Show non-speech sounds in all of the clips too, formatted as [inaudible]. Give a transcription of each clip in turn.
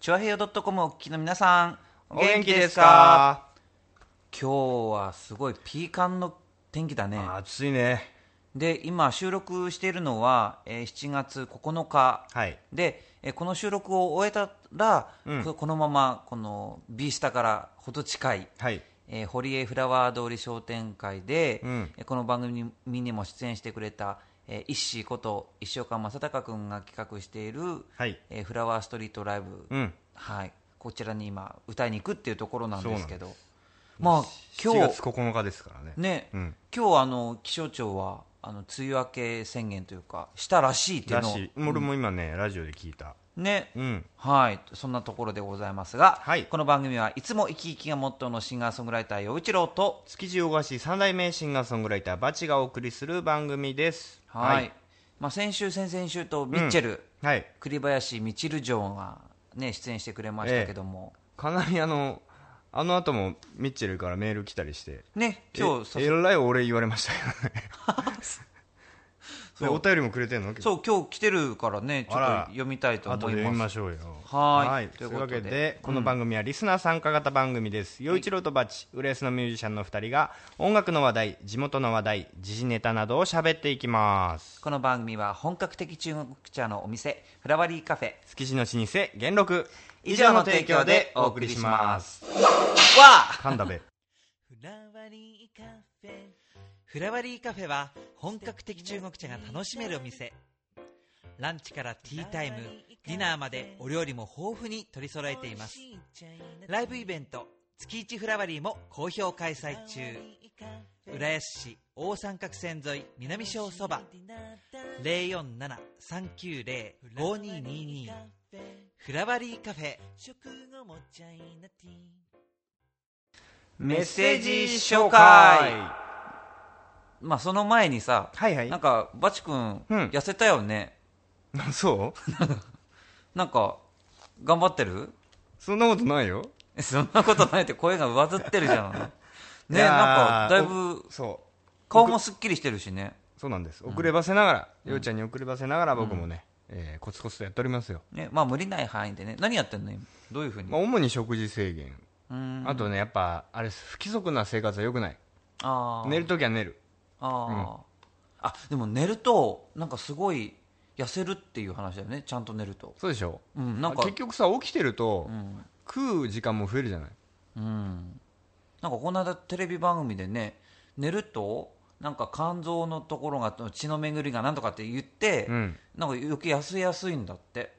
チョアヘヨ .com お聞きの皆さん、お元気ですか？今日はすごいピーカンの天気だね。暑いね。で、今収録しているのは、えー7月9日はい。で、えーこの収録を終えたら、うんここのままこの B スタからほど近い、はい。えー堀江フラワー通り商店会で、うんえーこの番組にも出演してくれた、えー、一志こと石岡正隆君が企画している、はい。えーフラワーストリートライブ、うん。はい、こちらに今歌いに行くっていうところなんですけどまあ今7日月9日ですからね。ね、うん。今日あの気象庁はあの梅雨明け宣言というかしたらしいっていうのを。俺も今ね、ラジオで聞いた。ね、うん。はい、そんなところでございますが、はいこの番組はいつも生き生きがモットーのシンガーソングライター陽一郎と、築地大菓子三代目シンガーソングライターバチがお送りする番組です。はい。まあ、先週、先々週とミッチェル、はい。栗林ミチル城が、ね、出演してくれましたけども、かなりあの、あの後もミッチェルからメール来たりして、ね、今日ええらい俺言われましたけどね。[laughs] でそうお便りもくれてんの？そう、今日来てるからね、ちょっと読みたいと思います。読みましょうよ。はいとというわけでで、この番組はリスナー参加型番組です。陽一郎とバチ、浦安のミュージシャンの2人が、音楽の話題、地元の話題、時事ネタなどを喋っていきます。この番組は本格的中国茶のお店、フラワリーカフェ、築地の老舗、元禄。以上の提供でお送りします。わ神田部。フラワリーカフェフラワリーカフェは本格的中国茶が楽しめるお店。ランチからティータイムディナーまでお料理も豊富に取り揃えています。ライブイベント月一フラワリーも好評開催中。浦安市大三角線沿い南小そば。047-390-5222フラワリーカフェ。メッセージ紹介。まあその前にさ、はいはい。なんかバチ君、うん。痩せたよね。[laughs] そう？[laughs] なんか頑張ってる？そんなことないよ。えそんなことないって声が上ずってるじゃん。[laughs] ねなんかだいぶおそう。顔もすっきりしてるしね。そうなんです。遅ればせながら、ようちゃんに遅ればせながら僕もね、えーコツコツとやっておりますよ。ねまあ無理ない範囲でね。何やってんの今？どういうふうに、まあ、主に食事制限。あとね、やっぱ、あれ不規則な生活は良くない。あー。寝るときは寝る。あー、あでも寝るとなんかすごい痩せるっていう話だよね。ちゃんと寝ると。そうでしょ。うんなんか。結局さ、起きてると、うん。食う時間も増えるじゃない。うん。なんかこの間テレビ番組でね寝るとなんか肝臓のところが血の巡りがなんとかって言って、うん。なんか余計痩せやすいんだって。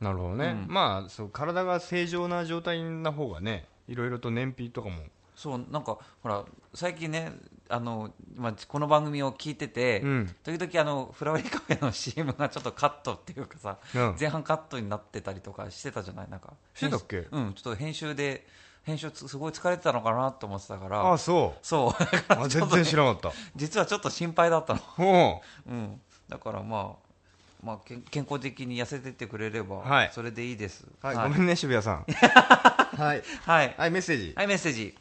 なるほどね。うん。まあ、そう、体が正常な状態な方がね、いろいろと燃費とかも。そうなんかほら最近ねあの、まあ、この番組を聞いてて、うん。時々あのフラワリーカフェの CM がちょっとカットっていうかさ、うん前半カットになってたりとかしてたじゃない？なんかしてたっけ？うんちょっと編集で編集つすごい疲れてたのかなと思ってたからああ、そそうう。あ全然知らなかっ [laughs] 実はちょっと心配だったのううん、だからまあ、まあ、健康的に痩せてってくれれば、はいそれでいいです。はい、はい、ごめんね、渋谷さん。[laughs] はい。はい、はい、メッセージ。はいメッセージ。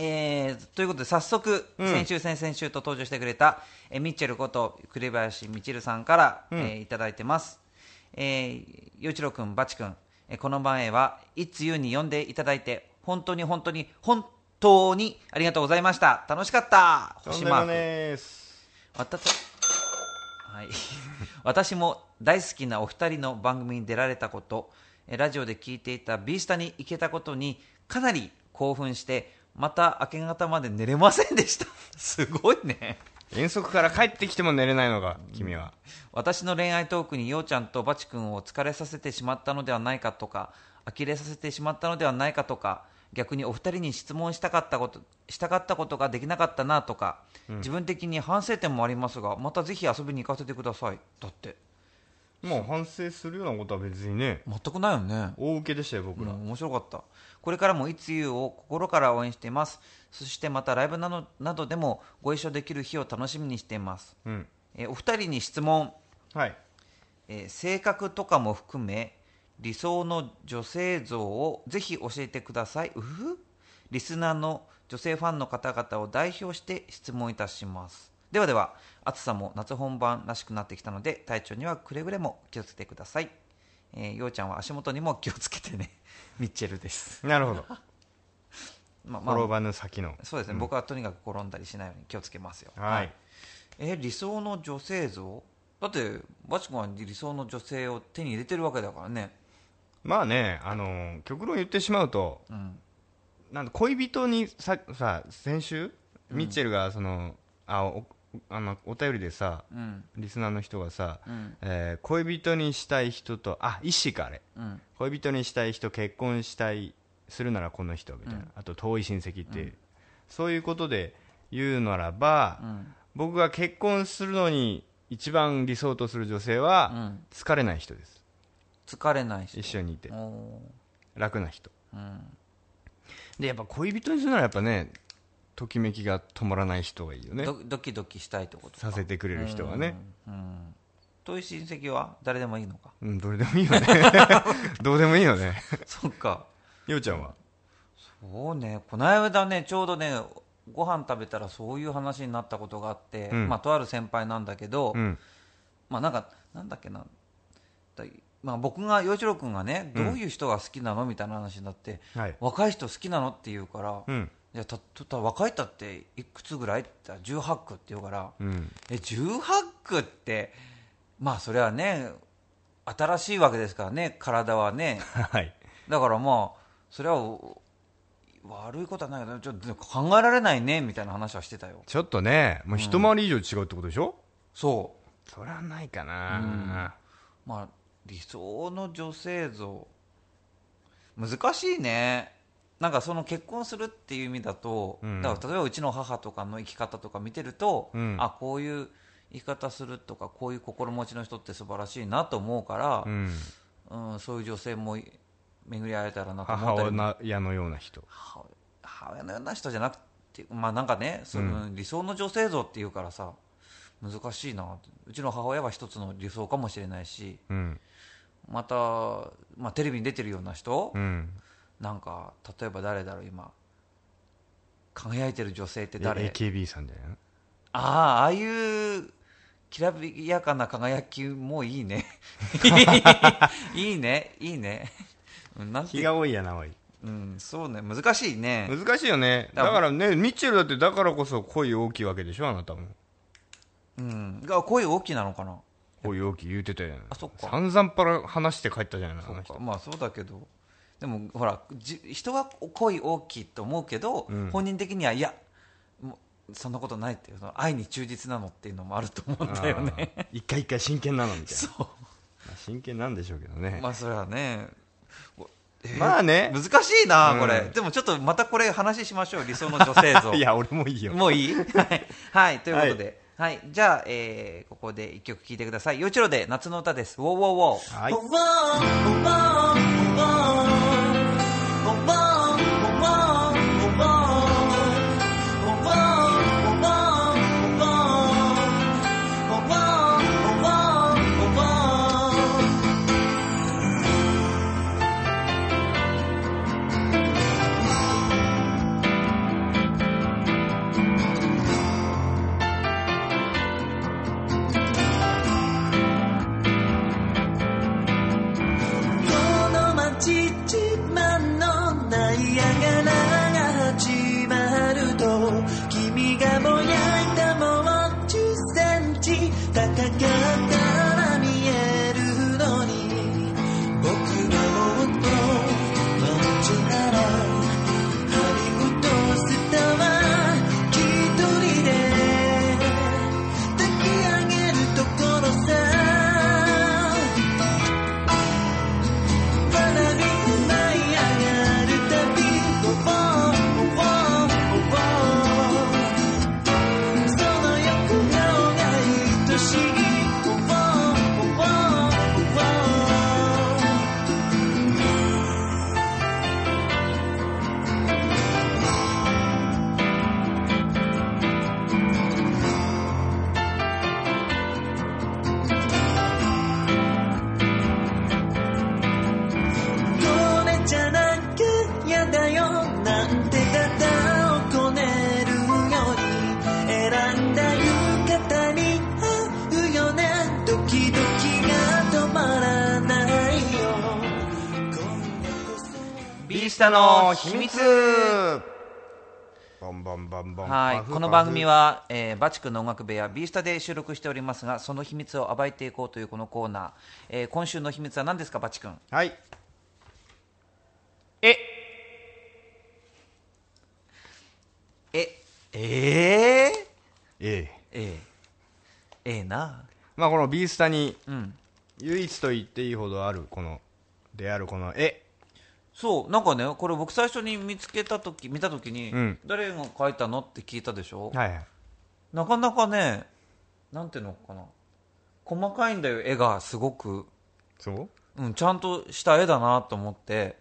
えーということで早速、うん先週、先々週と登場してくれた、えーミッチェルこと栗林みちるさんから、うんえーいただいてます。えー、陽一郎君、バチ君、えーこの前は、いつゆに呼んでいただいて、本当に本当に本当にありがとうございました。楽しかった。星マーク。です。私はい、[laughs] 私も大好きなお二人の番組に出られたことえラジオで聞いていた B スタに行けたことにかなり興奮してまた明け方まで寝れませんでした。[laughs] すごいね。遠足から帰ってきても寝れないのか、君は。私の恋愛トークにようちゃんとバチ君を疲れさせてしまったのではないかとか呆れさせてしまったのではないかとか逆にお二人に質問したかったことしたかったことができなかったなとか、自分的に反省点もありますがまたぜひ遊びに行かせてください。だってもう反省するようなことは別にね、全くないよね。大受けでしたよ、僕ら。うん面白かった。これからもいつゆを心から応援しています。そしてまたライブなどなどでもご一緒できる日を楽しみにしています、うん。えーお二人に質問、はい。えー性格とかも含め理想の女性像をぜひ教えてください。うふ。リスナーの女性ファンの方々を代表して質問いたします。ではでは暑さも夏本番らしくなってきたので体調にはくれぐれも気をつけてください。えー、ようちゃんは足元にも気をつけてね。[laughs] ミッチェルです。なるほど。[laughs] まあ転ばぬ先の。そうですね、ん。僕はとにかく転んだりしないように気をつけますよ。はい。え理想の女性像？だってバチ君は理想の女性を手に入れてるわけだからね。まあねあの極論言ってしまうとうん。なんだ恋人にささ先週？ミッチェルがその、あおあのお便りでさうん。リスナーの人がさ、うん。えー恋人にしたい人とあ一子かあれ。うん。恋人にしたい人結婚したいするならこの人みたいな、うん。あと遠い親戚って、う。ん。そういうことで言うならば、うん。僕が結婚するのに一番理想とする女性は、うん。疲れない人です。疲れないし一緒にいて。お楽な人。ーうん。でやっぱ恋人にするならやっぱねときめきが止まらない人がいいよね。ドドキドキしたいってことか。させてくれる人はね。うん、うん。遠い親戚は誰でもいいのか。うん、どれでもいいよね。[laughs] どうでもいいよね。そっか。ようちゃんは？そうね。この間ねちょうどねご飯食べたらそういう話になったことがあって、うん。まあとある先輩なんだけど、うん。まあなんかなんだっけな。だまあ、僕が陽一郎君がねどういう人が好きなの？みたいな話になって、はい。若い人好きなの？って言うから、うんいやたたた若い人っていくつぐらい？って言ったら18区って言うからうん。え18区ってまあそれはね新しいわけですからね体はね。[laughs] はい。だからまあそれはお悪いことはないけどちょっと考えられないねみたいな話はしてたよ。ちょっとねもう一回り以上違うってことでしょ、そそりゃないかな、うまあ理想の女性像。難しいねなんかその結婚するっていう意味だと、うん。だから例えばうちの母とかの生き方とか見てると、うん。あこういう生き方するとかこういう心持ちの人って素晴らしいなと思うからう、ん、うんそういう女性も巡り会えたらなと思母ったりも。親のような人。母母親のような人じゃなくてまあなんかねその理想の女性像っていうからさ難しいな。うちの母親は一つの理想かもしれないしうん。また、まあ、テレビに出てるような人、うんなんか例えば誰だろう今。輝いてる女性ってえ誰 AKB さんじゃないの？ああああいうきらびやかな輝きもいいね。[laughs] いいねいいね。うんなんて。日が多いやなおい。うんそうね。難しいね。難しいよね。だからねミッチェルだってだからこそ恋大きいわけでしょあなたも。うん。が声大きいなのかな？恋大きい言うてたやん。あそっか。散々パラ話して帰ったじゃないあの人。そうか。まあそうだけどでもほらじ人は恋大きいと思うけど、うん。本人的にはいやそんなことないっていうその愛に忠実なのっていうのもあると思うんだよね。一回一回真剣なのみたいな。[laughs] そまあ真剣なんでしょうけどね。うまあそれはね。まあね。難しいな、うん。これ。でもちょっとまたこれ話しましょう理想の女性像。[laughs] いや俺もいいよ。もういい？はい、はい、ということで、はい。じゃあ、えーここで一曲聴いてください。陽一郎で夏の歌です「ウォーウォーウォー」はい「ビースタの秘密。ボンボンボンボン。この番組は、えーバチ君の音楽部屋ビースタで収録しておりますがその秘密を暴いていこうというこのコーナー、えー今週の秘密は何ですかバチ君？はい。え。え。えー、ええ。ええええな。まあこのビースタにうん。唯一と言っていいほどあるこのであるこのえそうなんかねこれ僕最初に見つけた時見た時に、うん。誰が描いたのって聞いたでしょ、はいはい。なかなかねなんていうのかな。細かいんだよ絵がすごく、そう？うん、ちゃんとした絵だなと思って。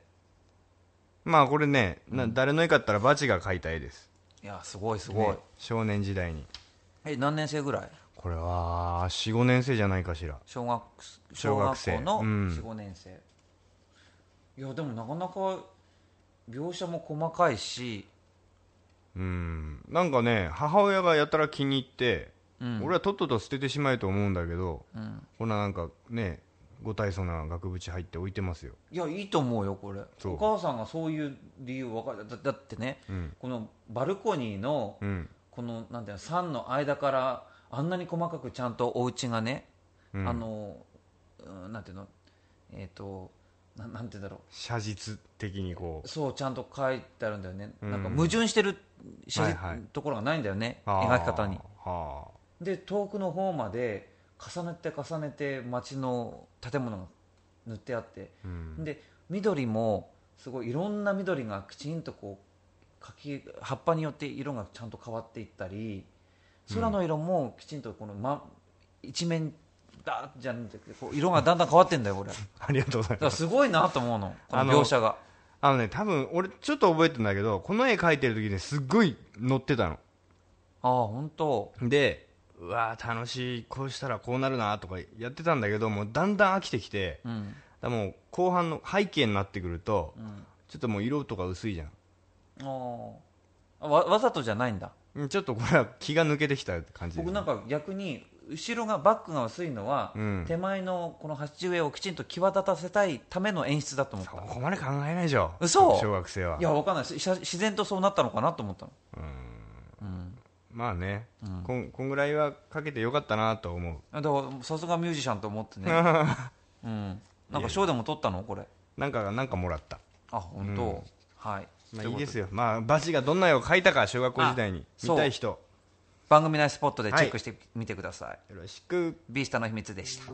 まあこれね、な誰の絵かったらバチが描いた絵です。いやすごいすごい、ね少年時代に。え何年生ぐらい？これは45年生じゃないかしら。小学小学校のうん。45年生、いやでもなかなか描写も細かいし、うん。なんかね母親がやたら気に入って、うん。俺はとっとと捨ててしまえと思うんだけどうん、こんななんかねご大層な額縁入って置いてますよ。いやいいと思うよこれ。そう。お母さんがそういう理由分かる。だだってねうん。このバルコニーのうん。このなんていうの3の間からあんなに細かくちゃんとお家がね、うん。あのうんなんていうのえっ、とななんていうんだろ写実的にこう。そうちゃんと書いてあるんだよね、うん。なんか矛盾してる写真、はいはい。ところがないんだよねう描き方に。はで遠くの方まで重ねて重ねて街の建物が塗ってあってあ、うん、で緑もすごいいろんな緑がきちんとこう柿葉っぱによって色がちゃんと変わっていったり空の色もきちんとこの、ま、一面だじゃなくてこう色がだんだん変わってんだよこれ。だ [laughs] かありがとうございらます。すごいなと思うのこあのの描写が。あのね多分俺ちょっと覚えてんだけどこの絵描いてる時ねすっごい乗ってたの。ああ本当でうわー楽しいこうしたらこうなるなとかやってたんだけどもうだんだん飽きてきてうん。だからもう後半の背景になってくるとうん。ちょっともう色とか薄いじゃん。ああわわざとじゃないんだ。うんちょっとこれは気が抜けてきた感じ僕なんか逆に後ろがバックが薄いのは、うん。手前のこの鉢植えをきちんと際立たせたいための演出だと思った。そこまで考えないでしょ。嘘。小学生は。いやわかんない。自然とそうなったのかなと思ったの。うん。まあね、うん。こんこんぐらいはかけてよかったなと思う。だからさすがミュージシャンと思ってね。[laughs] うん。なんか賞でも取ったの？これ。なんかなんかもらった。あ本当、うん。はい。まあいいですよ。まあバチがどんな絵を描いたか小学校時代に。あ見たい人。よ番組内スポットでチェックしてみてください、ろしく。ビースタの秘密でした。こ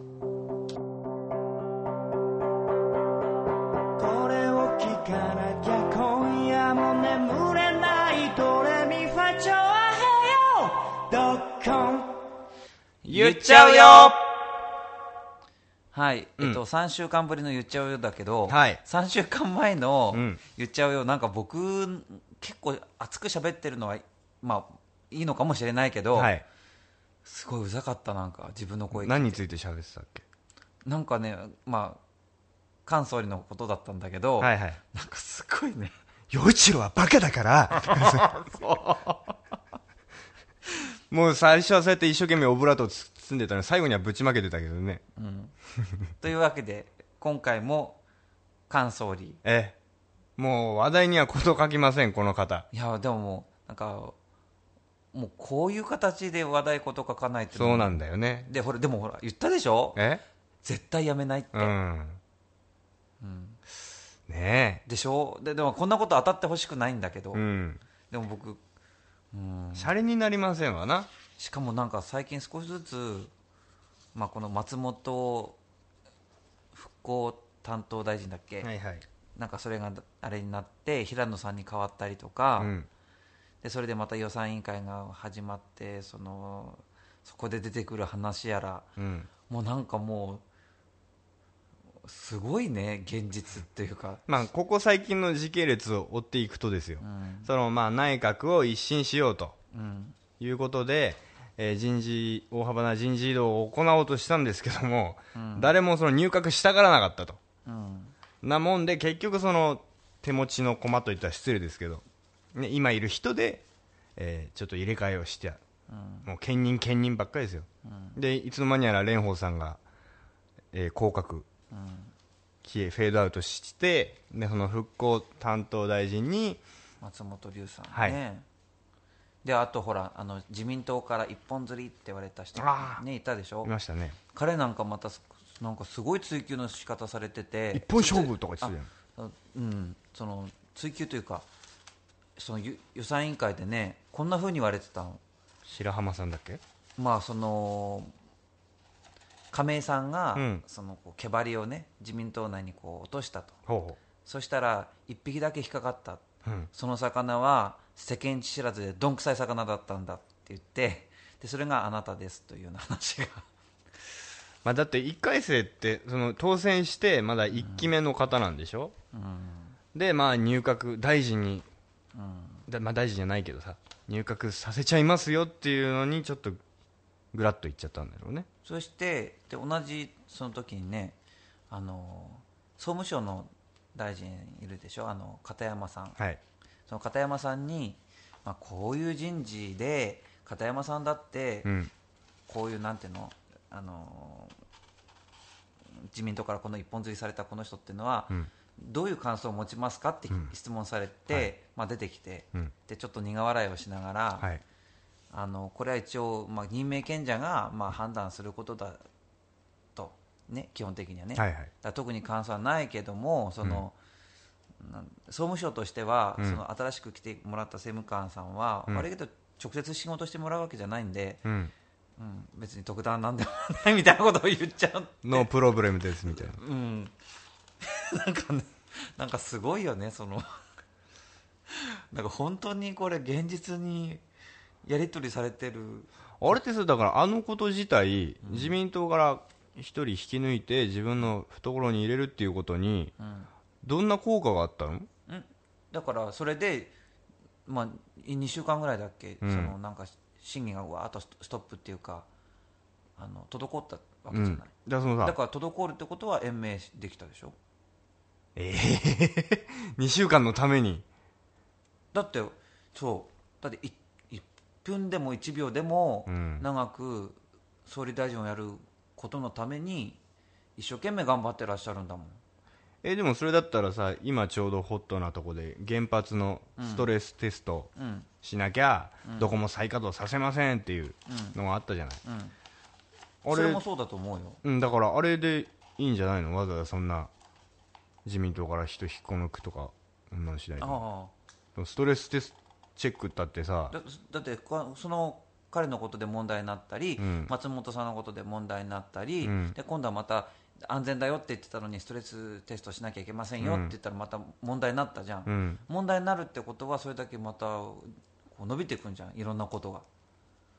れを聞かなきゃ今夜も眠れないドレミファチョアヘヨドッコン。言っちゃうよ。はい、うん。えっと、3週間ぶりの言っちゃうよだけど、はい。3週間前のうん。言っちゃうよ、なんか僕、結構熱く喋ってるのは、まあ、いいのかもしれないけど、はい。すごいうざかった、なんか自分の声何について喋ってたっけ？なんかね、まあ、菅総理のことだったんだけど、はいはい。なんかすごいね、陽一郎はバカだから。[laughs] もう最初はそうやって一生懸命オブラートを包んでたのに最後にはぶちまけてたけどね。うん、というわけで、今回も菅総理、ええ。もう話題には事書きませんこの方。いや、でももう、なんか、もうこういう形で話題こと書かないとそうなんだよね。でほらでもほら言ったでしょ？え？絶対やめないって、うん。うん。ねでしょ？ででもこんなこと当たってほしくないんだけど、えうん。でも僕、うん、シャレになりませんわな。しかもなんか最近少しずつ、まあ、この松本復興担当大臣だっけ、はいはい。なんかそれがあれになって平野さんに変わったりとか、うんでそれでまた予算委員会が始まってそのそこで出てくる話やらうん。もうなんかもうすごいね現実っていうか、まあここ最近の時系列を追っていくとですよ。うん。そのまあ内閣を一新しようとうん。いうことで、えー人事大幅な人事異動を行おうとしたんですけども、うん。誰もその入閣したがらなかったと。うん。なもんで結局その手持ちの駒といったら失礼ですけど、ね、今いる人で、えーちょっと入れ替えをしてうん。もう兼任兼任ばっかりですよ。うん。でいつの間にやら蓮舫さんが、えー降格うん。消えフェードアウトしてでその復興担当大臣に松本龍さんね、はい。であとほらあの自民党から一本釣りって言われた人ねいたでしょ？いましたね。彼なんかまたすなんかすごい追求の仕方されてて一本勝負とか言ってたじゃん。あうん。その追求というかそのゆ予算委員会でねこんな風に言われてたの。白浜さんだっけ？まあその亀井さんが、うん。そのこう毛針をね自民党内にこう落としたと。そしたら一匹だけ引っかかった。う、うん、その魚は世間知らずでどんくさい魚だったんだって言ってでそれがあなたですというような話が。[laughs] まあ、だって1回生ってその当選してまだ1期目の方なんでしょ、でまあ入閣大臣に、だまあ、大臣じゃないけどさ入閣させちゃいますよっていうのにちょっとグラッといっちゃったんだろうね。そしてで同じその時にねあの総務省の大臣いるでしょ？あの片山さん。はい。その片山さんに、まあ、こういう人事で片山さんだってうん。こういうなんていうの？あの自民党からこの一本釣りされたこの人っていうのは、うんどういう感想を持ちますかってうん。質問されて、はい。まあ、出てきて、うん。でちょっと苦笑いをしながら、はい。あのこれは一応、まあ、任命権者が、まあ、判断することだと、ね、基本的にはね、はいはい。だ特に感想はないけどもその、なん総務省としては、うん。その新しく来てもらった政務官さんは、うん。悪いけど直接仕事してもらうわけじゃないんで、うん。うん、別に特段なんでもないみたいなことを言っちゃう、ノープロブレムですみたいな。うん、[laughs] なんかねなんかすごいよねその。[laughs] なんか本当にこれ現実にやり取りされてる。あれってさだからあのこと自体、自民党から一人引き抜いて自分の懐に入れるっていうことにうん。どんな効果があったの？うん。だからそれで、まあ、2週間ぐらいだっけ、うん。そのなんか審議がわーっとストップっていうかあの滞ったわけじゃない、だから滞るってことは延命できたでしょ？ええ2 [laughs] 週間のために。だってそう。だってい1分でも1秒でもうん。長く総理大臣をやることのために一生懸命頑張ってらっしゃるんだもん。えでもそれだったらさ今ちょうどホットなとこで原発のストレステストうん。しなきゃ、どこも再稼働させませんっていうのがあったじゃない、うん。あれそれもそうだと思うよ。うん、だからあれでいいんじゃないの？わざわざそんな自民党から人引っこ抜くとかそんなんしないでストレステストチェックったってさあだだってこその彼のことで問題になったり、うん。松本さんのことで問題になったり、うん。で今度はまた安全だよって言ってたのにストレステストしなきゃいけませんよって言ったらまた問題になったじゃん、うん。問題になるってことはそれだけまた伸びていくんじゃんいろんなことが、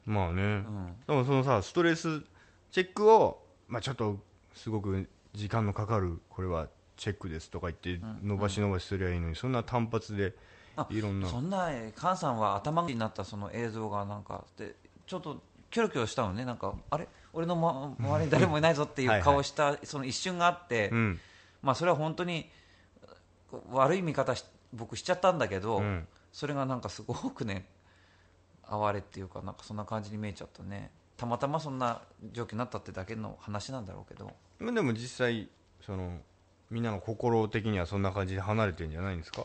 まあね、うん、でもそのさストレスチェックを、まあ、ちょっとすごく時間のかかるこれはチェックですとか言って伸ばし伸ばしすりゃいいのに、そんな単発であいろんな。そんなえー菅さんは頭になったその映像がなんかでちょっとキョロキョロしたのね。なんかあれ？俺の、ま、周りに誰もいないぞっていう顔したその一瞬があって、うん。まあそれは本当に悪い見方し僕しちゃったんだけど、うん。それがなんかすごくね哀れっていうかなんかそんな感じに見えちゃったね。たまたまそんな状況になったってだけの話なんだろうけど。まあでも実際そのみんなの心的にはそんな感じで離れてるんじゃないんですか？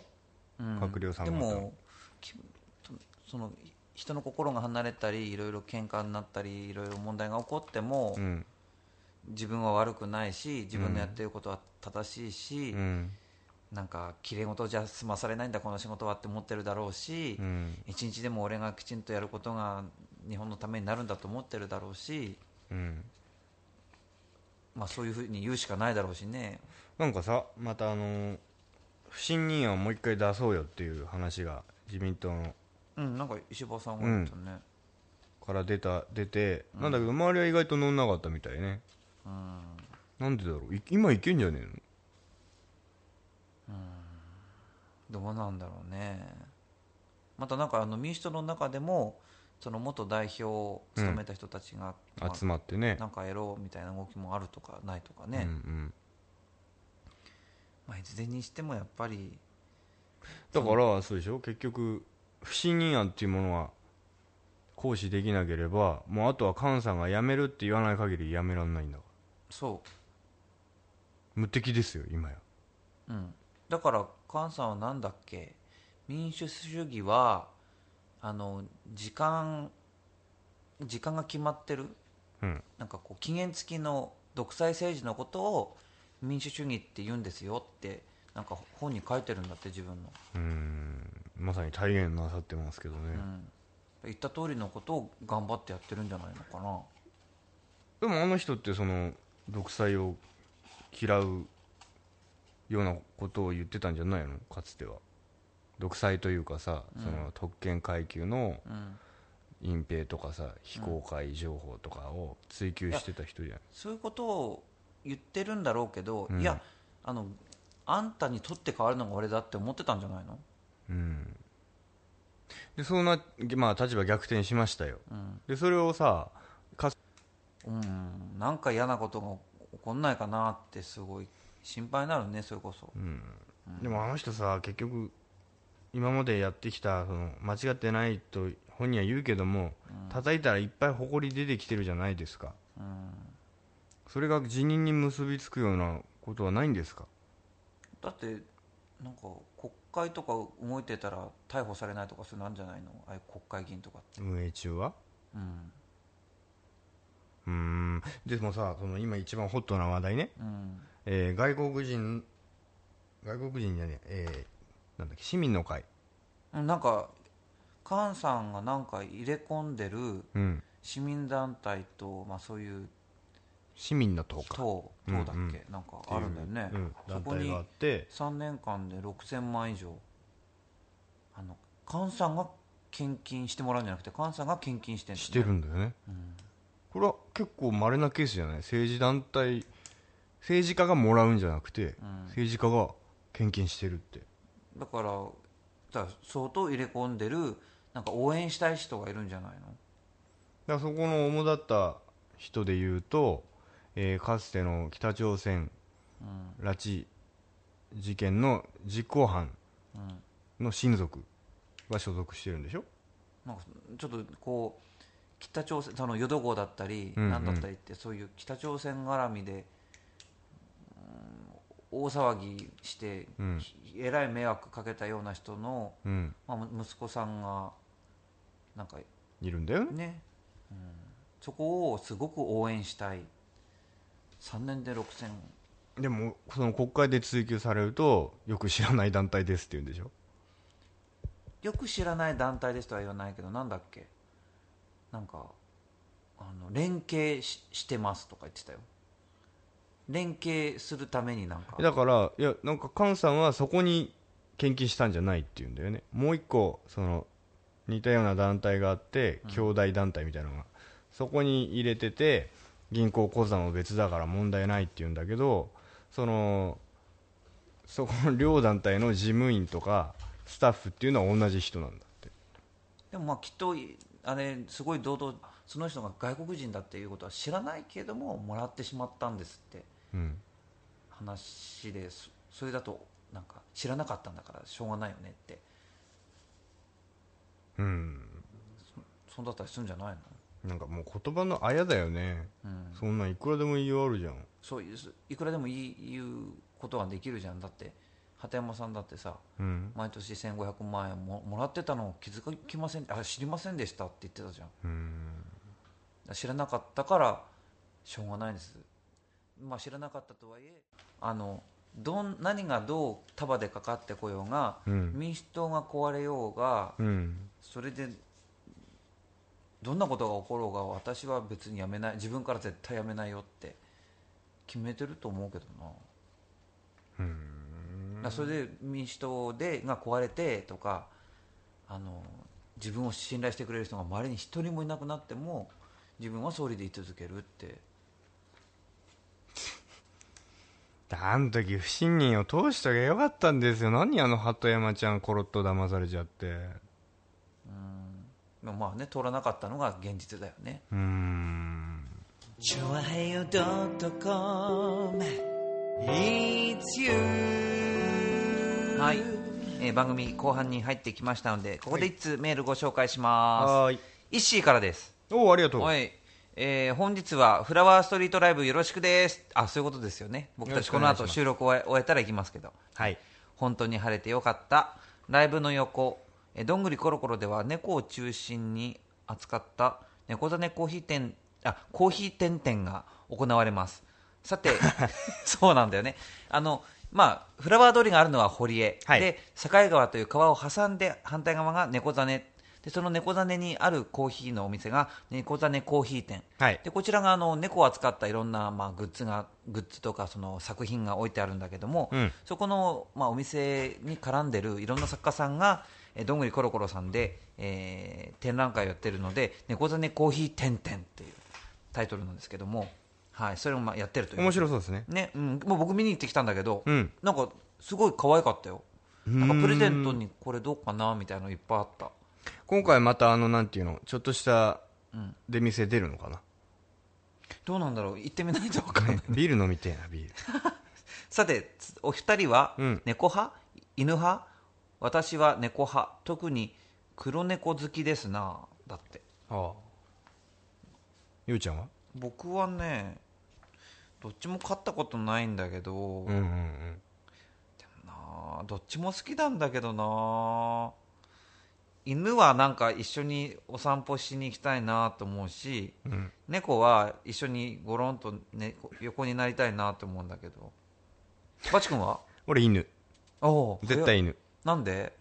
うん。閣僚さんで方もきその人の心が離れたりいろいろ喧嘩になったりいろいろ問題が起こっても、うん。自分は悪くないし自分のやっていることは正しいし、うん。なんかきれい事じゃ済まされないんだこの仕事はって思ってるだろうし、うん。一日でも俺がきちんとやることが日本のためになるんだと思ってるだろうし、うん。まあ、そういうふうに言うしかないだろうしねなんかさまたあの不信任案をもう一回出そうよっていう話が自民党の。うんなんか石破さんが言ったね、から出た出て、なんだけど周りは意外と乗んなかったみたいね。うん。なんでだろう？い今いけんじゃねえの？どうなんだろうね。またなんかあの民主党の中でもその元代表を務めた人たちが、まあ集まってね。なんかやろうみたいな動きもあるとかないとかうんね、うんまあ、いずれにしてもやっぱりだからそうでしょ？結局不信任案っていうものは行使できなければもうあとは菅さんが辞めるって言わない限り辞められないんだかそら無敵ですよ今や。うん、だから菅さんはなんだっけ？民主主義はあの時間時間が決まってる。うん。なんかこう期限付きの独裁政治のことを民主主義って言うんですよってなんか本に書いてるんだって自分の、うん。まさに体現なさってますけどね、うん、言った通りのことを頑張ってやってるんじゃないのかな。でもあの人ってその独裁を嫌うようなことを言ってたんじゃないの？かつては。独裁というかさ、うん。その特権階級のうん。隠蔽とかさ非公開情報とかを追求してた人じゃない、そういうことを言ってるんだろうけど、うん。いやあのあんたに取って代わるのが俺だって思ってたんじゃないの、うん。でそうな、まあ、立場逆転しましたよ。うん。でそれをさかうん、なんか嫌なことが起こんないかなってすごい心配になるねそれこそ、うん。でもあの人さ結局今までやってきたその間違ってないと本人は言うけども、叩いたらいっぱい埃出てきてるじゃないですか。うん、それが辞任に結びつくようなことはないんですか？だってなんか国会とか動いてたら逮捕されないとかそういうのあるんじゃないの？ああいう国会議員とかって。運営中は？うん。うーん。でもさその今一番ホットな話題ね、うん。えー外国人外国人じゃねええーなんだっけ市民の会。なんか菅さんがなんか入れ込んでるうん。市民団体と、まあ、そういう市民の党か党党だっけ、うんうん。なんかあるんだよね、うんそこに団体があって。3年間で6000万以上。あの菅さんが献金してもらうんじゃなくて菅さんが献金してんだよね。してるんだよね、これは結構稀なケースじゃない？政治団体政治家がもらうんじゃなくて、うん。政治家が献金してるって。だからだ相当入れ込んでるなんか応援したい人がいるんじゃないの？だからそこの主だった人でいうと、えーかつての北朝鮮うん。拉致事件の実行犯うんの親族が所属してるんでしょ？なんかちょっとこう北朝鮮その淀号だったり、うんうん。なんだったりってそういう北朝鮮絡みで、うん大騒ぎして、うん。えらい迷惑かけたような人の、うん。まあ、息子さんがなんかいるんだよね。ね、うん、そこをすごく応援したい3年で6000でもその国会で追及されるとよく知らない団体ですって言うんでしょ？よく知らない団体ですとは言わないけどなんだっけ？なんかあの連携ししてますとか言ってたよ。連携するためになんか。だからいやなんか菅さんはそこに献金したんじゃないって言うんだよね。もう一個その似たような団体があって兄弟団体みたいなのが、そこに入れてて銀行口座も別だから問題ないって言うんだけどそのそこの両団体の事務員とかスタッフっていうのは同じ人なんだって。でもまあきっとあれすごい堂々その人が外国人だっていうことは知らないけれどももらってしまったんですって。うん。話でそそれだとなんか知らなかったんだからしょうがないよねって。うん。そうだったりするんじゃないの、なんかもう言葉のあやだよね。うん、そんなんいくらでも言いようあるじゃん。そういういくらでも言い言うことができるじゃん。だって鳩山さんだってさうん。毎年1500万円ももらってたのを気づきませんあ知りませんでしたって言ってたじゃん。うん。知らなかったからしょうがないです。まあ知らなかったとはいえあのどん何がどう束でかかってこようが、うん。民主党が壊れようがうん。それでどんなことが起ころうが私は別にやめない自分から絶対やめないよって決めてると思うけどな。うん。それで民主党でが壊れてとかあの自分を信頼してくれる人が周りに一人もいなくなっても自分は総理でい続けるって。あん時不信任を通しときゃよかったんですよ。何あの鳩山ちゃんコロッと騙されちゃって。でもまあね通らなかったのが現実だよね。うーん。チョアヘヨドットコム。It's you はい、えー番組後半に入ってきましたのでここで一通メールご紹介します、はーい。イッシーからです。おおありがとう。はい、えー本日はフラワーストリートライブよろしくです。あそういうことですよね。僕たちこの後収録を終えたら行きますけど。はい。本当に晴れてよかった。ライブの横えーどんぐりころころでは猫を中心に扱った猫種コーヒー店あコーヒー店店が行われます。さて [laughs] そうなんだよね。あのまあフラワー通りがあるのは堀江、はい。で境川という川を挟んで反対側が猫種でその猫種にあるコーヒーのお店が猫種コーヒー店。はい。でこちらがあの猫を扱ったいろんな、まあ、グッズがグッズとかその作品が置いてあるんだけども、うん。そこの、まあ、お店に絡んでるいろんな作家さんがえーどんぐりころころさんで、えー展覧会をやってるので「猫種コーヒー店店」っていうタイトルなんですけども、はい、それをまあやってるという。面白そうですね。ね、うん、もう僕見に行ってきたんだけど、うん。なんかすごい可愛かったよ。なんかプレゼントにこれどうかなみたいなのいっぱいあった。今回またあのなんていうのちょっとしたうん。出店出るのかな、どうなんだろう？行ってみないと分からない。ビール飲みてえなビール。[laughs] さてつお二人はうん。猫派、犬派？私は猫派。特に黒猫好きですなだって。ああ。ゆうちゃんは？僕はねどっちも飼ったことないんだけど、うんうんうん。なあどっちも好きなんだけどな。犬はなんか一緒にお散歩しに行きたいなと思うしうん。猫は一緒にゴロンと、ね、横になりたいなと思うんだけど。バチ君は？俺犬。おお絶対犬なんで？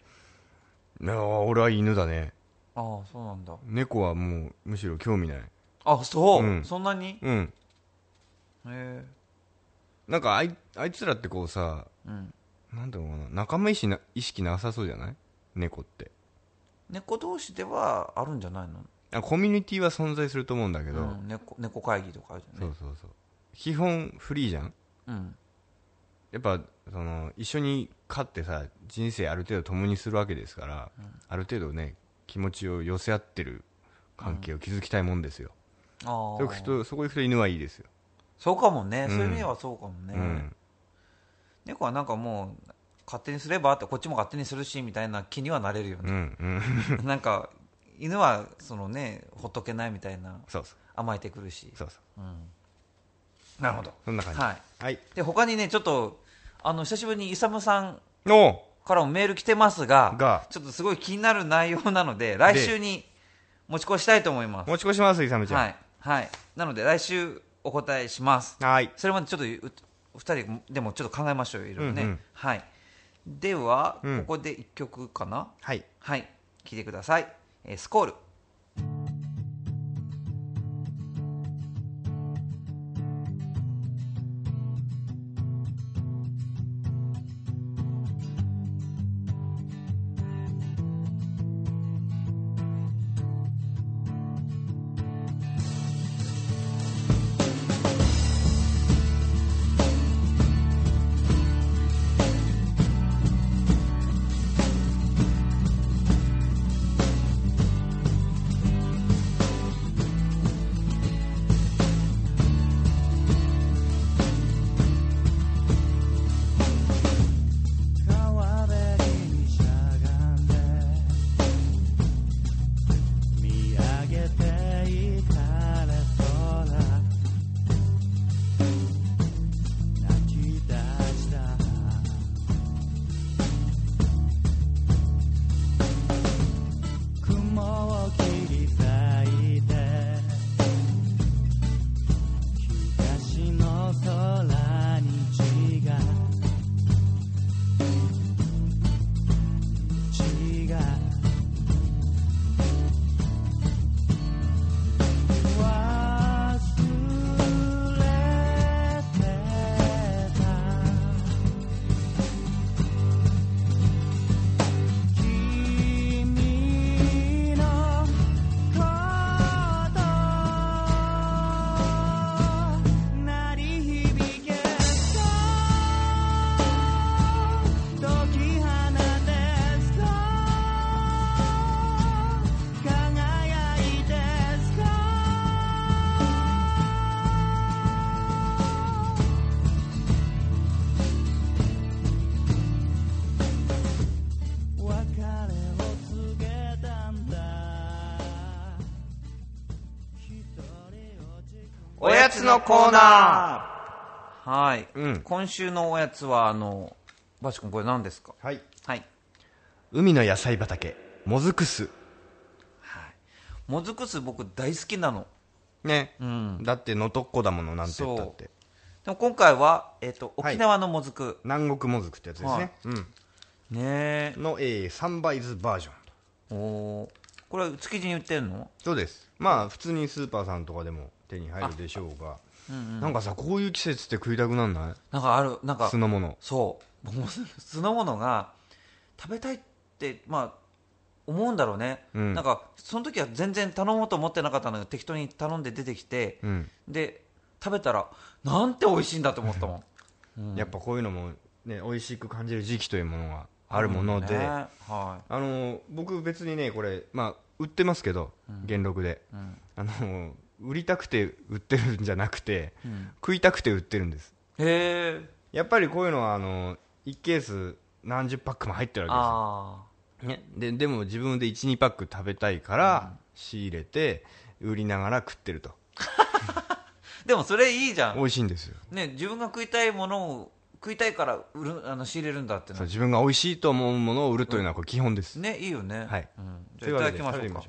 いやー俺は犬だね。ああそうなんだ。猫はもうむしろ興味ない。あそう、うん。そんなに？へうん。え。なんかあいあいつらってこうさうん。なんだろうな？仲間意識な意識なさそうじゃない？猫って。猫同士ではあるんじゃないの？あコミュニティは存在すると思うんだけど、うん、猫猫会議とかあるじゃんね。そうそうそう。基本フリーじゃん？うん。やっぱその一緒に飼ってさ人生ある程度共にするわけですから、ある程度ね気持ちを寄せ合ってる関係を築きたいもんですよ、ああそういう人そこ行くと犬はいいですよ、そうかもね、うん。そういう意味ではそうかもね、うん。猫はなんかもう勝手にすればってこっちも勝手にするしみたいな気にはなれるようね、んうん。[laughs] なんか犬はそのねほっとけないみたいな甘えてくるし。そうそう。うん、なるほど。そんな感じ。はい。はい。で他にねちょっとあの久しぶりに勇さんのからもメール来てますがが。ちょっとすごい気になる内容なので来週に持ち越したいと思います。持ち越しますイサムちゃん。はい。はい。なので来週お答えします。はい。それまでちょっとう二人でもちょっと考えましょうよいろいろね、うんうん。はい。では、うん。ここで一曲かな？はい。はい。聴いてください、えースコール「のコーナはい、うん。今週のおやつはあのバシ君これ何ですか？ーはい。はい。海の野菜畑もずく酢もずく酢僕大好きなの。ね、ん。だって能登っ子だものなんて言ったって。でも今回は、えっとはい。沖縄のもずく、南国もずくってやつですね、はい。ねうん、の、えー、サンバイズバージョン。えおー。これ築地に売ってんの？そうです。まあ普通にスーパーさんとかでも手に入るでしょうが、なんかさこういう季節って食いたくなんない？なんかあるなんか酢の物。そう。僕も酢の物が食べたいってまあ思うんだろうね、うん。なんかその時は全然頼もうと思ってなかったのが適当に頼んで出てきて、うん。で食べたらなんて美味しいんだと思ったもん。やっぱこういうのもね美味しく感じる時期というものがあるもので、ね。はあの僕別にねこれまあ売ってますけど、元禄で、い、うん。あの売りたくて売ってるんじゃなくて、ん。食いたくて売ってるんです。へえやっぱりこういうのはあの1ケース何十パックも入ってるわあけですよ、ね、ででも自分で12パック食べたいから仕入れて売りながら食ってると。あ [laughs] でもそれいいじゃ美ん、味しいんですよ。ね、自分が食いたいものを食いたいから売るあの仕入れるんだっての。そう自分が美味しいと思うものを売るというのはこれ基本です、ねいいよね。はい。うん、じゃあいただきましょうか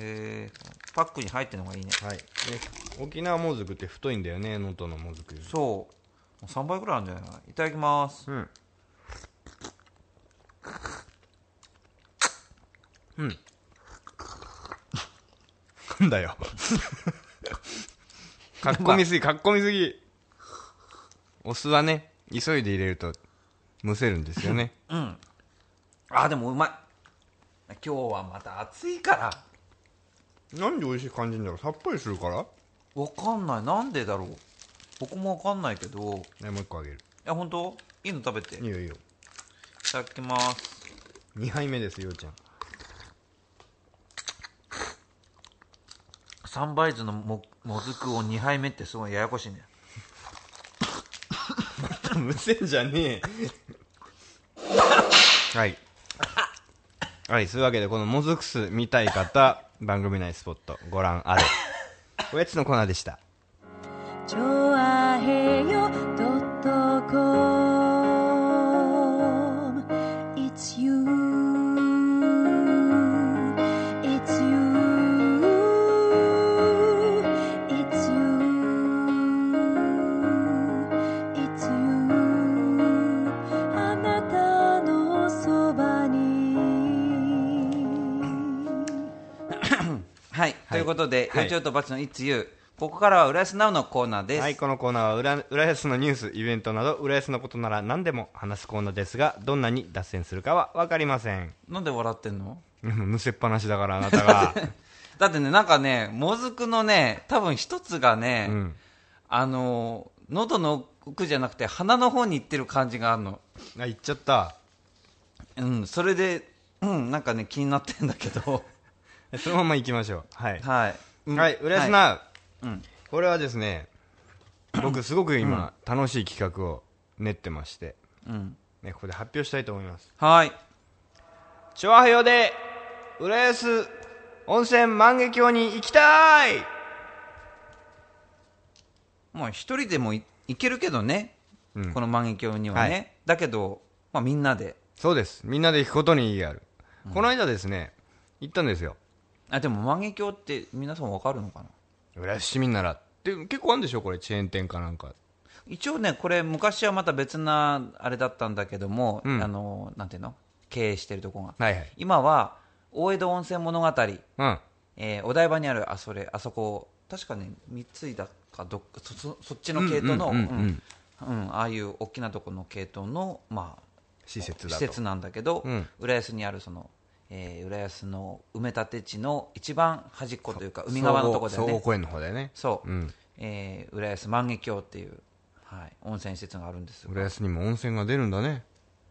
えパックに入ってるのがいいね。はい、ね沖縄もずくって太いんだよね。能登のもずくそうもう。3倍ぐらいあるんじゃないかな。いただきます。うん。うん。なんだよ。[laughs] かっこみすぎかっこみすぎ。お酢はね急いで入れるとむせるんですよね。うん。あでもうまい。今日はまた暑いからなんで美味しい感じるんだろうさっぱりするから？わかんない。なんでだろう？僕もわかんないけど。いねもう一個あげる。や本当？いいの食べて。いいいよいいよ。ただきます。2杯目ですようちゃん。サンバイズのももずくを2杯目ってすごいややこしいね。[laughs] むせんじゃねえ。[laughs] はい。はいそういうわけでこのもずく酢見たい方番組内スポットご覧あれ。おやつのコーナーでした。い、ということで、はい。よちょとバチのいつゆここからは浦安ナウのコーナーです、はいこのコーナーは浦浦安のニュースイベントなど浦安のことなら何でも話すコーナーですがどんなに脱線するかは分かりません。なんで笑ってんの？うんむせっぱなしだからあなたが。[laughs] だってねなんかねもずくのね多分一つがね、うん。あの喉の奥じゃなくて鼻の方に行ってる感じがあるの。あ言っちゃった。うんそれでうんなんかね気になってんだけど [laughs] そのまま行きましょう。はい、はい、うん。はい浦安ナウ、うん。これはですね [coughs] 僕すごく今、楽しい企画を練ってまして、うん。ね、ここで発表したいと思います。はい。チョアヘヨで浦安温泉万華鏡に行きたい！まあ一人でもいいけるけどね、うん。この万華鏡にはね、はい。だけど、まあ、みんなで。そうです。みんなで行くことに意義がある、この間ですね行ったんですよあでも万華鏡って皆さんわかるのかな？浦安市民なら。で結構あるんでしょ？これチェーン店かなんか。一応ねこれ昔はまた別なあれだったんだけども、うん。あのなんていうの？経営してるとこが。はいはい。今は大江戸温泉物語、うん。えーお台場にあるあそれあそこ確かね三井だかどっかそそそっちの系統のうんうんうんうん。うん。うんああいう大きなとこの系統の、まあ、施設だと。施設なんだけど、うん。浦安にあるその、えー浦安の埋め立て地の一番端っこというか海側のところだよね。総合公園の方だよね。そう、うん。えー浦安万華鏡っていう、はい、温泉施設があるんです浦安にも温泉が出るんだね。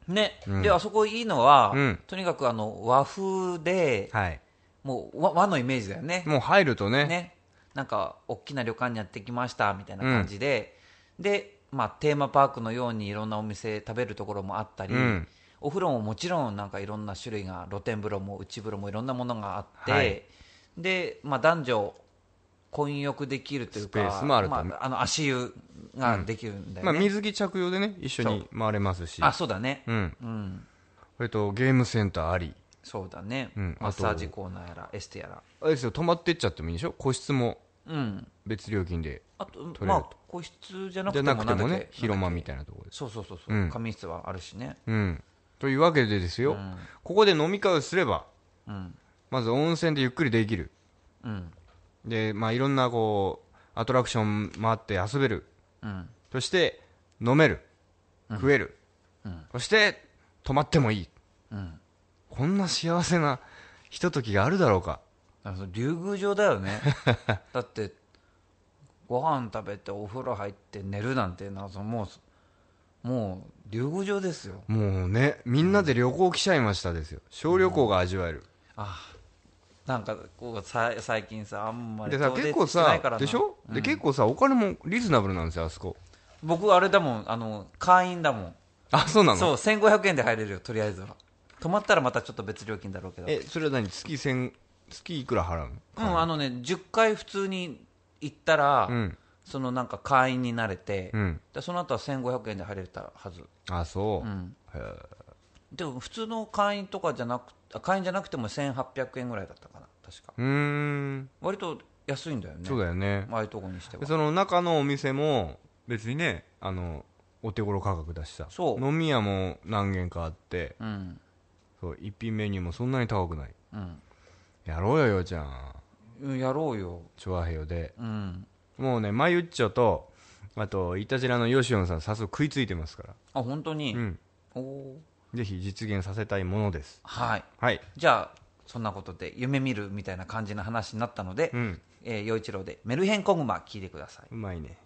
ね、うん。であそこいいのは、うん。とにかくあの和風で、はい。もう和和のイメージだよね。もう入るとね。ね。なんか大きな旅館にやってきましたみたいな感じで、で、まあ、テーマパークのようにいろんなお店食べるところもあったり、うんお風呂ももちろんなんかいろんな種類が露天風呂も内風呂もいろんなものがあって、はい。で、まあ、男女混浴できるというかスペースもあると。まあ、あの足湯ができるんだよまあ、ね、水着着用でね一緒に回れますし。あそうだね。うん。うん。それとゲームセンターあり。そうだね、うんマッサージコーナーやらエステやら。あれですよ泊まってっちゃってもいいでしょ？個室もうん。別料金であとるまあ個室じゃなくじてもゃなくてもね広間みたいなところでそうそうそうそう、うん。仮眠室はあるしね。うんというわけでですよ、うん。ここで飲み会をすればうん。まず温泉でゆっくりできる。うん。でまあいろんなこうアトラクション回って遊べる。うん。そして飲める。食える、うん。そして泊まってもいい。うん。こんな幸せなひとときがあるだろうか。竜宮城だよね。[laughs] だってご飯食べてお風呂入って寝るなんてなそのもうもう竜宮城ですよ。もうねみんなで旅行来ちゃいましたですよ。小旅行が味わえる、あなんかこうさ最近さあんまりでさ結構さでしょ、で結構さお金もリーズナブルなんですよあそこ。僕あれだもんあの会員だもん。あそうなの？そう1500円で入れるよとりあえずは。泊まったらまたちょっと別料金だろうけど。えそれは何？月千月いくら払うの？うんあのね10回普通に行ったら、うんそのなんか会員になれて、うん。でその後は1500円で入れたはず。あそう、うん。でも普通の会員とかじゃなくあ会員じゃなくても1800円ぐらいだったかな確か。うーん。割と安いんだよね。そうだよね。ああいうとこにしては。でその中のお店も別にねあのお手頃価格だしさそう。飲み屋も何軒かあってうん。そう一品メニューもそんなに高くない。うん。やろうよようちゃん。うんやろうよ。チョアヘヨで。うんもうねマユッチョとあとイタジラのヨシオンさん早速食いついてますから。あ本当に、うん。おおぜひ実現させたいものです。はい。はい。じゃあそんなことで夢見るみたいな感じの話になったので、うん。えー陽一郎でメルヘンコグマ聞いてください。うまいね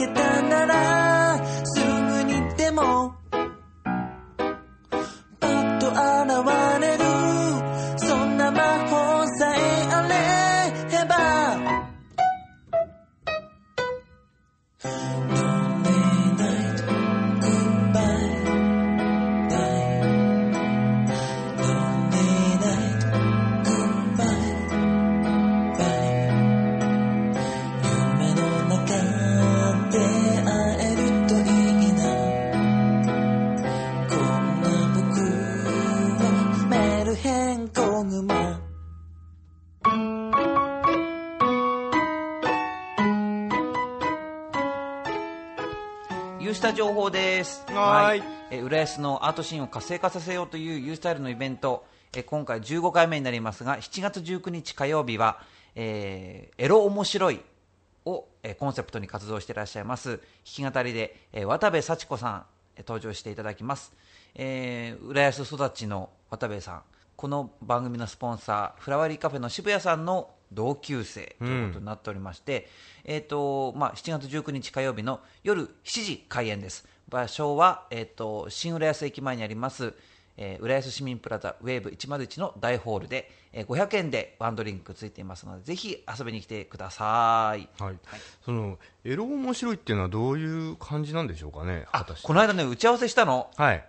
けたならのアートシーンを活性化させようというユースタイルのイベント、えー今回15回目になりますが7月19日火曜日は、えーエロ面白いを、えーコンセプトに活動していらっしゃいます弾き語りで、えー渡部幸子さん、えー登場していただきます、えー浦安育ちの渡部さんこの番組のスポンサーフラワリーカフェの渋谷さんの同級生ということになっておりまして、えーとまあ、7月19日火曜日の夜7時開演です場所は、えー、と新浦安駅前にあります、えー浦安市民プラザウェーブ101の大ホールで、えー500円でワンドリンクついていますのでぜひ遊びに来てください。はい、そのエロ面白いっていうのはどういう感じなんでしょうかねあこの間ね打ち合わせしたの？はい。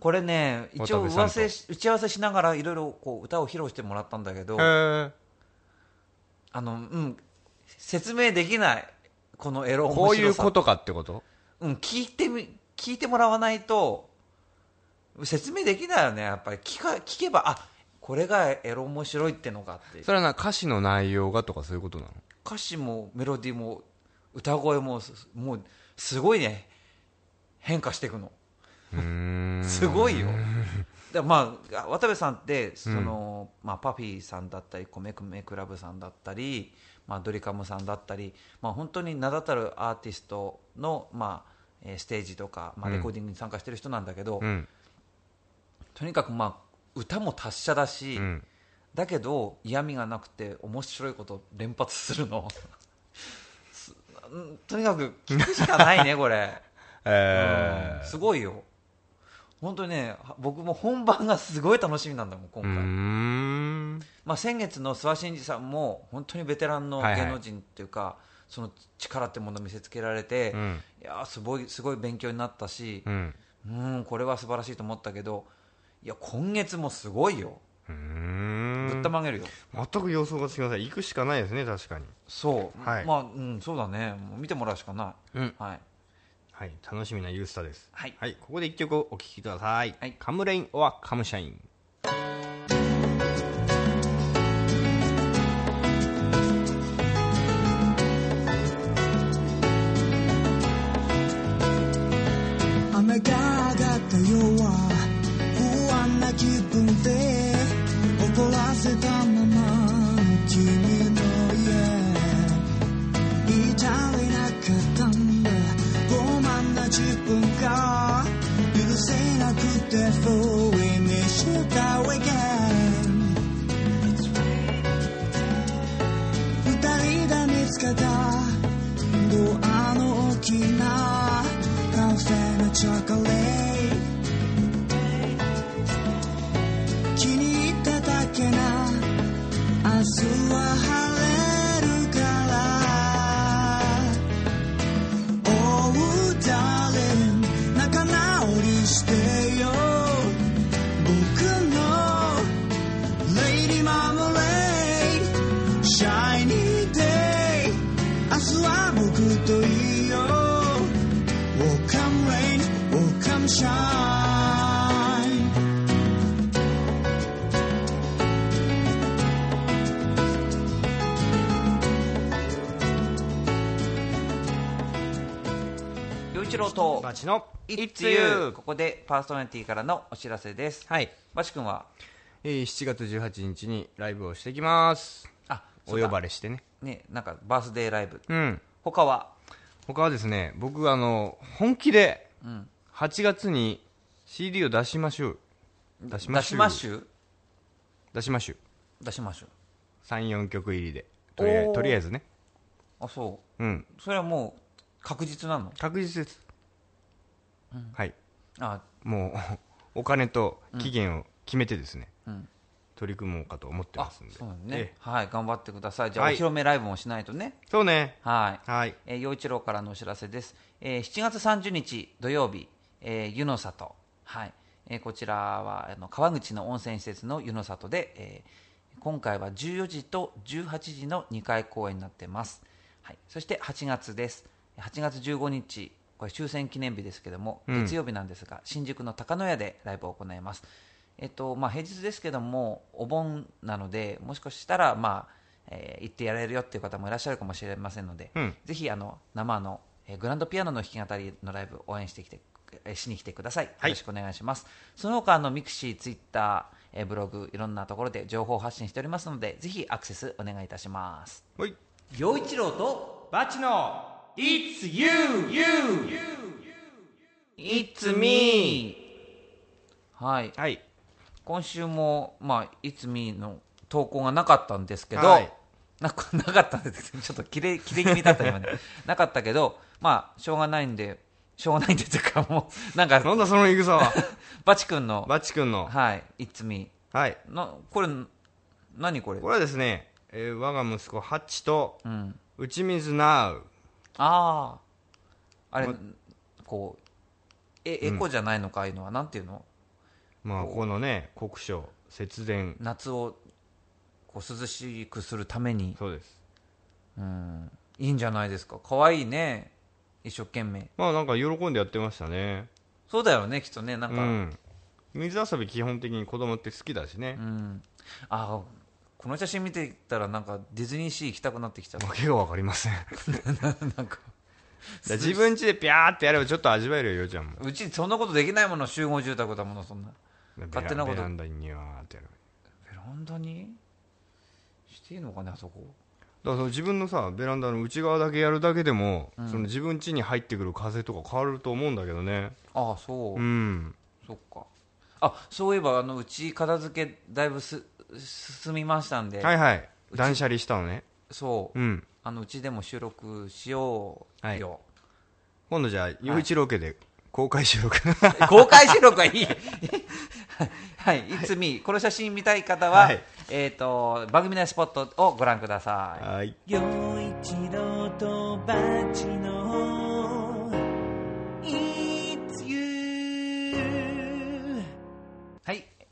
これね一応打ち合わせしながらいろいろこう歌を披露してもらったんだけどあのうん説明できないこのエロ面白さ。こういうことかってこと？うん聞いてみ聞いてもらわないと説明できないよね。やっぱり。聞か聞けばあこれがエロ面白いってのかって。それはな歌詞の内容がとかそういうことなの？歌詞もメロディーも歌声もすもうすごいね。変化していくの。すごいよ。[laughs] でまあ渡部さんってその、まあ、パフィーさんだったり米米クラブさんだったり、まあ、ドリカムさんだったり、まあ、本当に名だたるアーティストの、まあえーステージとか、まあ、うん。レコーディングに参加してる人なんだけど、うん。とにかく、まあ、歌も達者だし、うん。だけど嫌味がなくて面白いことを連発するの。[laughs] とにかく聞くしかないね [laughs] これ、えうん。すごいよ。本当にね僕も本番がすごい楽しみなんだもん今回、まあ、先月の諏訪真二さんも本当にベテランのはいはい芸能人っていうか、その力ってものを見せつけられて、うん。いやーすごいすごい勉強になったしうん。うんこれは素晴らしいと思ったけどいや今月もすごいよ。ぶん。ったまげるよ、全く予想がつきません行くしかないですね確かに。そう、はい。まあ、うん、そうだね。見てもらうしかない、うん。はい。はい。楽しみなユースタです。はい。はい。ここで一曲お聴きください、はい。カムレイン・オア・カムシャイン雨一郎とバチのここでパーソナリティからのお知らせです。はい、バチ君は？えー、7月18日にライブをしてきます。あお呼ばれれしてね。ねなんかバースデーライブ。うん。他は？他はですね僕あの本気でうん。8月に CD を出しましょう。出しま出しょう？出しましょう。出しましゅ34曲入りで。とりあえずね。あそう。ん。うそれはもう確実なの？確実です、はい。あ。もう [laughs] お金と期限を決めてですね、うん。取り組もうかと思ってあますんで。そうだね。ええ。はい頑張ってください。じゃあおはい。披露目ライブもしないとね。そうね。はい。はい。えー、陽一郎からのお知らせです、えー7月30日土曜日、えー湯の里、はい。えーこちらはあの川口の温泉施設の湯の里で、えー今回は14時と18時の2回公演になってます、はい、そして8月です。8月15日これ終戦記念日ですけども、うん。月曜日なんですが新宿の高野屋でライブを行います。えっとまあ、平日ですけどもお盆なのでもしかしたら、まあえー行ってやれるよっていう方もいらっしゃるかもしれませんので、うん。ぜひあの生の、えーグランドピアノの弾き語りのライブ応援してきて、えーしに来てください、はい。よろしくお願いします。その他あのミクシー、ツイッター、えーブログいろんなところで情報発信しておりますのでぜひアクセスお願いいたします。はい。陽一郎とバチの It's you, you, It's me. はい。はい。今週も、まあ、いつみの投稿がなかったんですけど、はい。な [laughs] なかったんですちょっと切れ切れ気味だった今ね [laughs] なかったけどまあしょうがないんでしょうがないんでというかもうなんかなんだその戦は。[laughs] バチ君のバチ君の。はい「いつみはい。なこれ何これ？これはですね、えー我が息子ハッチとうん。打ち水ナウあああれまこうえエコじゃないのかああいうのはなんていうの？まあこのね国書節電。夏をこう涼しくするために。そうです。うん。いいんじゃないですか？可愛いね。一生懸命。まあなんか喜んでやってましたね。そうだよねきっとね。なんか、うん。水遊び基本的に子供って好きだしね、うん。あこの写真見てたらなんかディズニーシー行きたくなってきちゃった。わけが分かりません。[laughs] なんか。自分家でピャーってやればちょっと味わえるよようちゃんもう。ちそんなことできないもの集合住宅だものそんな。勝手なこと。ベランダにニワーってやる。ベランダにしていいのかねあそこ。だからその自分のさベランダの内側だけやるだけでも、その自分家に入ってくる風とか変わると思うんだけどね。ああそう、うん。そっかあそういえばあのうち片付けだいぶす進みましたんで、はいはい。ち断捨離したのね。そう、うん。あのうちでも収録しようはい。よ、今度じゃあ陽一郎家で公開収録。[laughs] 公開収録はいい。[laughs] はい。いつみこの写真見たい方は、はい。えっ、と番組内スポットをご覧ください。はい。陽一郎とバチの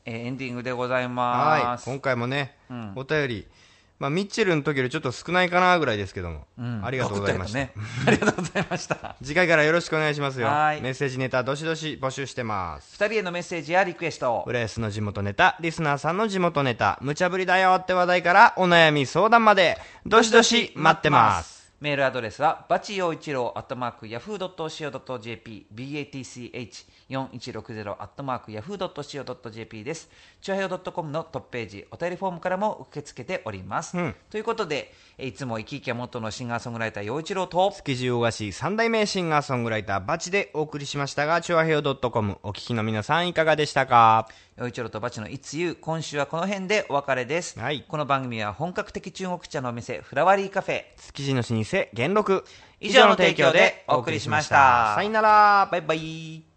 えーエンディングでございはます。い今回もね、うん。お便りまあミッチェルの時よりちょっと少ないかなぐらいですけども、うん。ありがとうございました、ね。[laughs] ありがとうございました。次回からよろしくお願いしますよ。はい。メッセージネタどしどし募集してます。二人へのメッセージやリクエスト。浦安の地元ネタリスナーさんの地元ネタ無茶ぶりだよって話題からお悩み相談までどしどし待ってますメールアドレスはバチ陽一郎アットマークヤフー .co.jp batch4160 アットマークヤフー .co.jp です。チュアヘオ .com のトップページお便りフォームからも受け付けております、うん。ということでえいつも生き生きが元のシンガーソングライター陽一郎と築地大菓子三代目シンガーソングライターバチでお送りしましたがチュアヘオ .com お聞きの皆さんいかがでしたか陽一郎とバチのいつゆ今週はこの辺でお別れです、はい。この番組は本格的中国茶のお店フラワリーカフェ築地の老舗元禄。以上の提供でお送りしました。さよなら。バイバイ